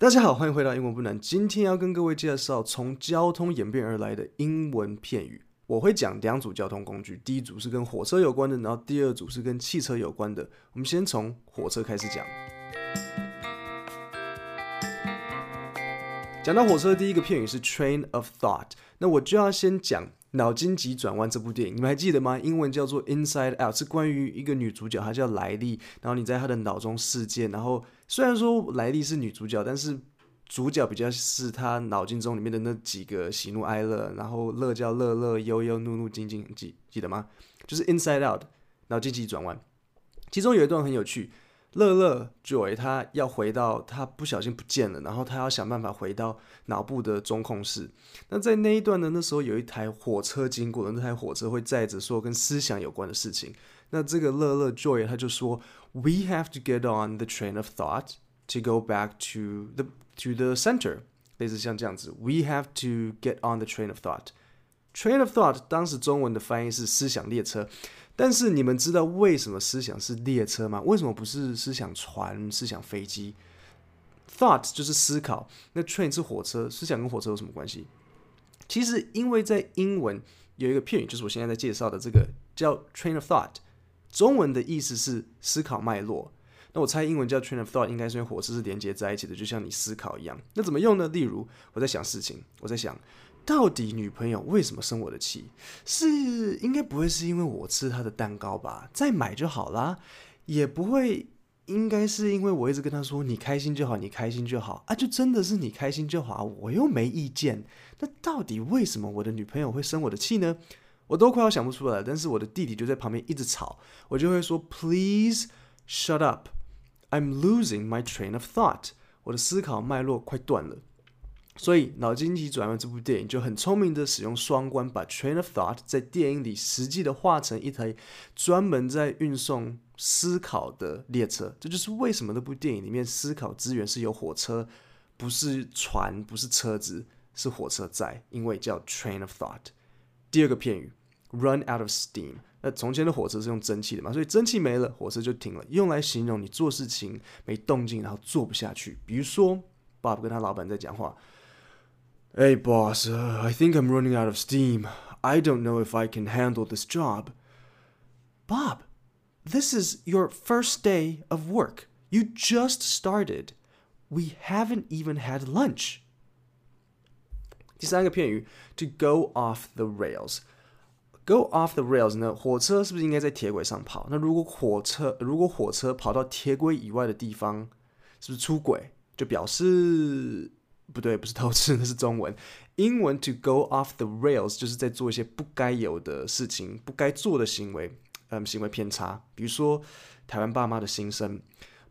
大家好，欢迎回到英文不难。今天要跟各位介绍从交通演变而来的英文片语。我会讲两组交通工具，第一组是跟火车有关的，然后第二组是跟汽车有关的。我们先从火车开始讲。讲到火车，第一个片语是 train of thought，那我就要先讲。脑筋急转弯这部电影，你们还记得吗？英文叫做 Inside Out，是关于一个女主角，她叫莱莉。然后你在她的脑中世界，然后虽然说莱莉是女主角，但是主角比较是她脑筋中里面的那几个喜怒哀乐，然后乐叫乐乐，忧忧怒怒，惊惊记记得吗？就是 Inside Out，脑筋急转弯。其中有一段很有趣。乐乐 Joy，他要回到他不小心不见了，然后他要想办法回到脑部的中控室。那在那一段呢，那时候有一台火车经过，那台火车会载着说跟思想有关的事情。那这个乐乐 Joy 他就说：“We have to get on the train of thought to go back to the to the center。”类似像这样子，“We have to get on the train of thought。” Train of thought 当时中文的翻译是思想列车。但是你们知道为什么思想是列车吗？为什么不是思想船、思想飞机？Thought 就是思考，那 train 是火车，思想跟火车有什么关系？其实因为在英文有一个片语，就是我现在在介绍的这个叫 train of thought，中文的意思是思考脉络。那我猜英文叫 train of thought，应该是因为火车是连接在一起的，就像你思考一样。那怎么用呢？例如我在想事情，我在想。到底女朋友为什么生我的气？是应该不会是因为我吃她的蛋糕吧？再买就好啦，也不会，应该是因为我一直跟她说你开心就好，你开心就好啊，就真的是你开心就好，我又没意见。那到底为什么我的女朋友会生我的气呢？我都快要想不出来，但是我的弟弟就在旁边一直吵，我就会说 Please shut up, I'm losing my train of thought，我的思考脉络快断了。所以，脑筋急转弯这部电影就很聪明的使用双关，把 train of thought 在电影里实际的画成一台专门在运送思考的列车。这就是为什么那部电影里面思考资源是由火车，不是船，不是车子，是火车载，因为叫 train of thought。第二个片语 run out of steam。那从前的火车是用蒸汽的嘛，所以蒸汽没了，火车就停了，用来形容你做事情没动静，然后做不下去。比如说，Bob 跟他老板在讲话。Hey boss, I think I'm running out of steam. I don't know if I can handle this job. Bob, this is your first day of work. You just started. We haven't even had lunch. 第三个片语，to go off the rails. Go off the rails 呢？火车是不是应该在铁轨上跑？那如果火车如果火车跑到铁轨以外的地方，是不是出轨？就表示。 不对，不是偷吃，那是中文。英文 to go off the rails 就是在做一些不该有的事情，不该做的行为，嗯，行为偏差。比如说，台湾爸妈的心声：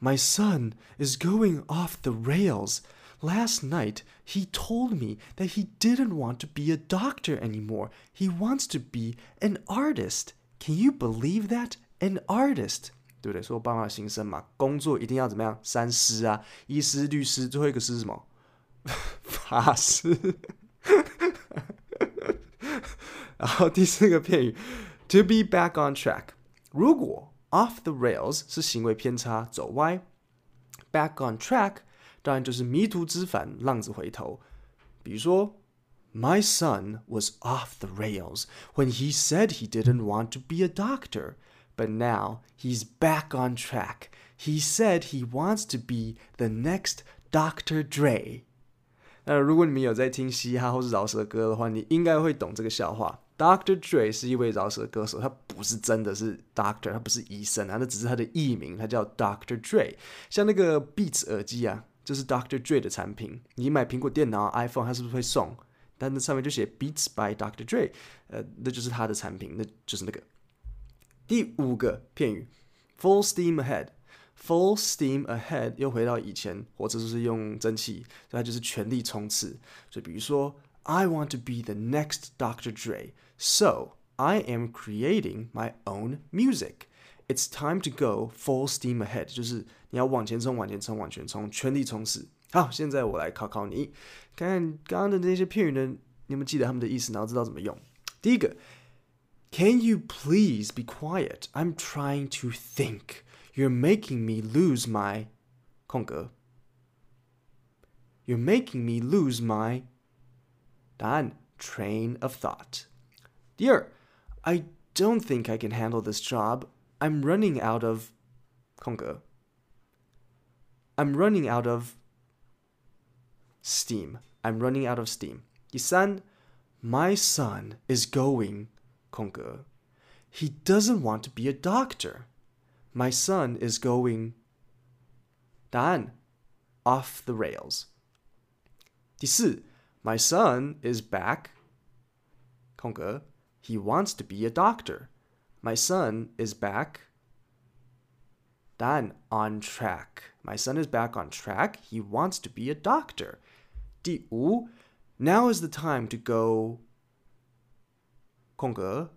My son is going off the rails. Last night he told me that he didn't want to be a doctor anymore. He wants to be an artist. Can you believe that? An artist. 对不对？说我爸妈的心声嘛，工作一定要怎么样？三师啊，医师、律师，最后一个是什么？ 法师，然后第四个片语，to be back on track。如果 off the rails 是行为偏差，走歪，back on track 当然就是迷途知返，浪子回头。比如说，My son was off the rails when he said he didn't want to be a doctor, but now he's back on track. He said he wants to be the next Dr. Dre. 那如果你们有在听嘻哈或是饶舌歌的话，你应该会懂这个笑话。Dr. Dre 是一位饶舌歌手，他不是真的是 Doctor，他不是医生啊，那只是他的艺名，他叫 Dr. Dre。像那个 Beats 耳机啊，就是 Dr. Dre 的产品。你买苹果电脑、iPhone，它是不是会送？但那上面就写 Beats by Dr. Dre，呃，那就是他的产品，那就是那个。第五个片语，Full steam ahead。Full steam ahead，又回到以前，火车就是用蒸汽，所以它就是全力冲刺。所以比如说，I want to be the next Dr. Dre，so I am creating my own music. It's time to go full steam ahead，就是你要往前冲，往前冲，往前冲，全力冲刺。好，现在我来考考你，看看刚刚的那些片语呢，你们记得他们的意思，然后知道怎么用。第一个，Can you please be quiet? I'm trying to think. You're making me lose my 空格。 You're making me lose my 答案 train of thought。第二，I don't think I can handle this job. I'm running out of 空格。I'm running out of steam. I'm running out of steam. 第三，My son is going 空格。He doesn't want to be a doctor. My son is going 答案 off the rails。第四，My son is back 空格。He wants to be a doctor. My son is back 答案 on track. My son is back on track. He wants to be a doctor. 第五，Now is the time to go 空格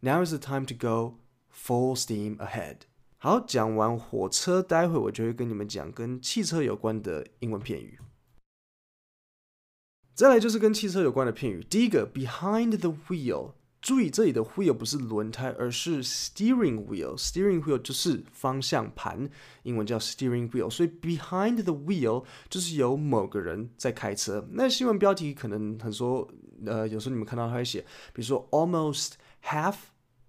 Now is the time to go full steam ahead. 好，讲完火车，待会我就会跟你们讲跟汽车有关的英文片语。再来就是跟汽车有关的片语，第一个 behind the wheel。注意，这里的 wheel 不是轮胎，而是 steering wheel。steering wheel 就是方向盘，英文叫 steering wheel。所以 behind the wheel 就是有某个人在开车。那新闻标题可能很说，呃，有时候你们看到他会写，比如说 almost half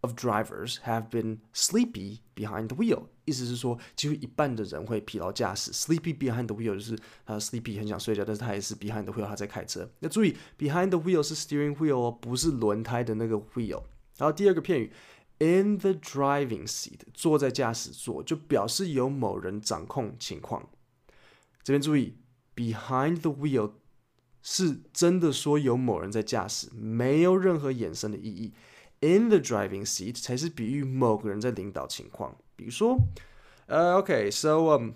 of drivers have been sleepy behind the wheel。意思是说，几乎一半的人会疲劳驾驶。Sleepy behind the wheel 就是他 sleepy 很想睡觉，但是他也是 behind the wheel 他在开车。那注意，behind the wheel 是 steering wheel 哦，不是轮胎的那个 wheel。然后第二个片语，in the driving seat，坐在驾驶座，就表示有某人掌控情况。这边注意，behind the wheel 是真的说有某人在驾驶，没有任何衍生的意义。In the driving seat 才是比喻某个人在领导情况。比如说，呃、uh,，OK，so okay, um,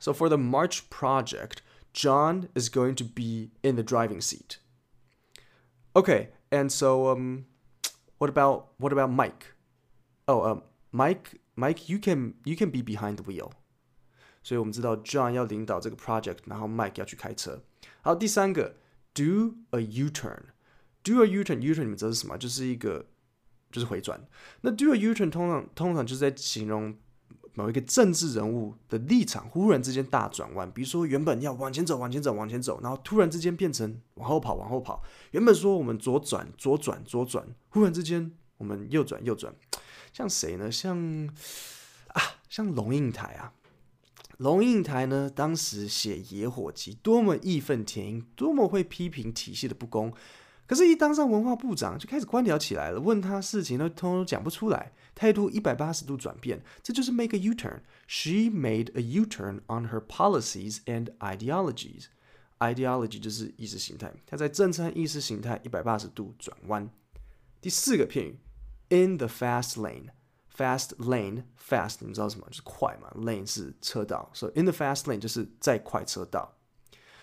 so for the March project, John is going to be in the driving seat. Okay, and so um, what about what about Mike? Oh, um, Mike, Mike, you can you can be behind the wheel. 所以我们知道 John 要领导这个 project，然后 Mike 要去开车。好，第三个，do a U-turn。Do a U-turn，U-turn 你们知道是什么？就是一个。 就是回转。那 do a U-turn 通常通常就是在形容某一个政治人物的立场忽然之间大转弯。比如说原本要往前走，往前走，往前走，然后突然之间变成往后跑，往后跑。原本说我们左转，左转，左转，忽然之间我们右转，右转。像谁呢？像啊，像龙应台啊。龙应台呢，当时写《野火集》，多么义愤填膺，多么会批评体系的不公。可是，一当上文化部长，就开始官僚起来了。问他事情，都通通讲不出来，态度一百八十度转变。这就是 make a U-turn。She made a U-turn on her policies and ideologies. Ideology 就是意识形态。她在政策意识形态一百八十度转弯。第四个片语，in the fast lane。fast lane，fast 你知道什么？就是快嘛。lane 是车道，所以 in the fast lane 就是在快车道。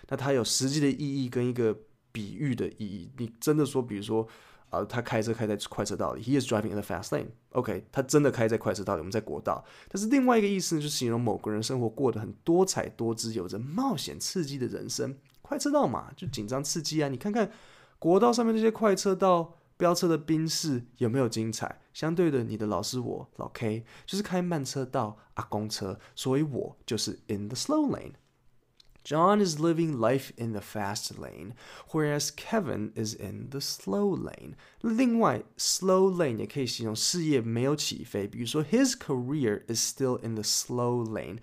那它有实际的意义跟一个。比喻的意义，你真的说，比如说，啊、呃，他开车开在快车道里，He is driving in the fast lane。OK，他真的开在快车道里，我们在国道。但是另外一个意思呢，就是形容某个人生活过得很多彩多姿，有着冒险刺激的人生。快车道嘛，就紧张刺激啊！你看看国道上面这些快车道飙车的宾士有没有精彩？相对的，你的老师我老 K 就是开慢车道啊，公车，所以我就是 in the slow lane。John is living life in the fast lane, whereas Kevin is in the slow lane. 另外，slow lane 也可以形容事业没有起飞，比如说 His career is still in the slow lane。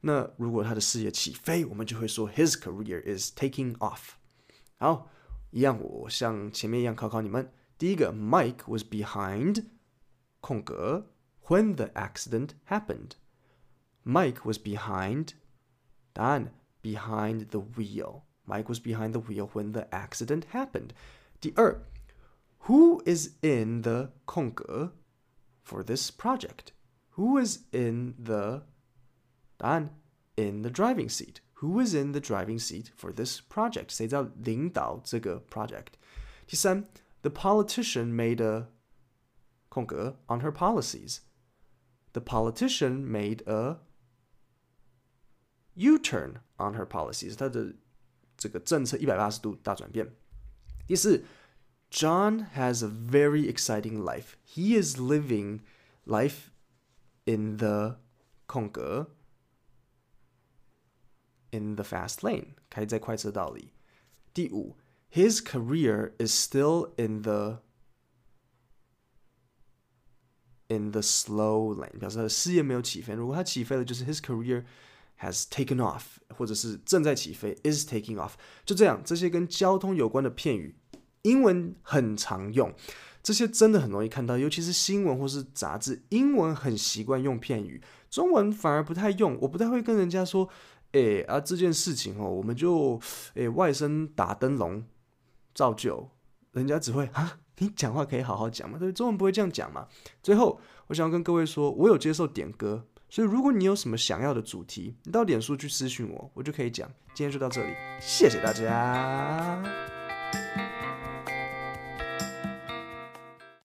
那如果他的事业起飞，我们就会说 His career is taking off。好，一样，我像前面一样考考你们。第一个，Mike was behind 空格 when the accident happened。Mike was behind 答案。 behind the wheel. Mike was behind the wheel when the accident happened. 第二，Who is in the 空格 for this project? Who is in the 答案 in the driving seat? Who is in the driving seat for this project? 谁在领导这个 project？第三，The politician made a 空格 on her policies. The politician made a U-turn on her policies，他的这个政策一百八十度大转变。第四，John has a very exciting life. He is living life in the 空格 in the fast lane，开在快车道里。第五，His career is still in the in the slow lane，表示他的事业没有起飞。如果他起飞了，就是 His career has taken off，或者是正在起飞，is taking off。就这样，这些跟交通有关的片语，英文很常用。这些真的很容易看到，尤其是新闻或是杂志，英文很习惯用片语，中文反而不太用。我不太会跟人家说，诶啊这件事情哦，我们就诶外甥打灯笼照旧，人家只会啊，你讲话可以好好讲嘛，对，中文不会这样讲嘛。最后，我想要跟各位说，我有接受点歌，所以如果你有什么想要的主题，你到脸书去私讯我，我就可以讲。今天就到这里，谢谢大家。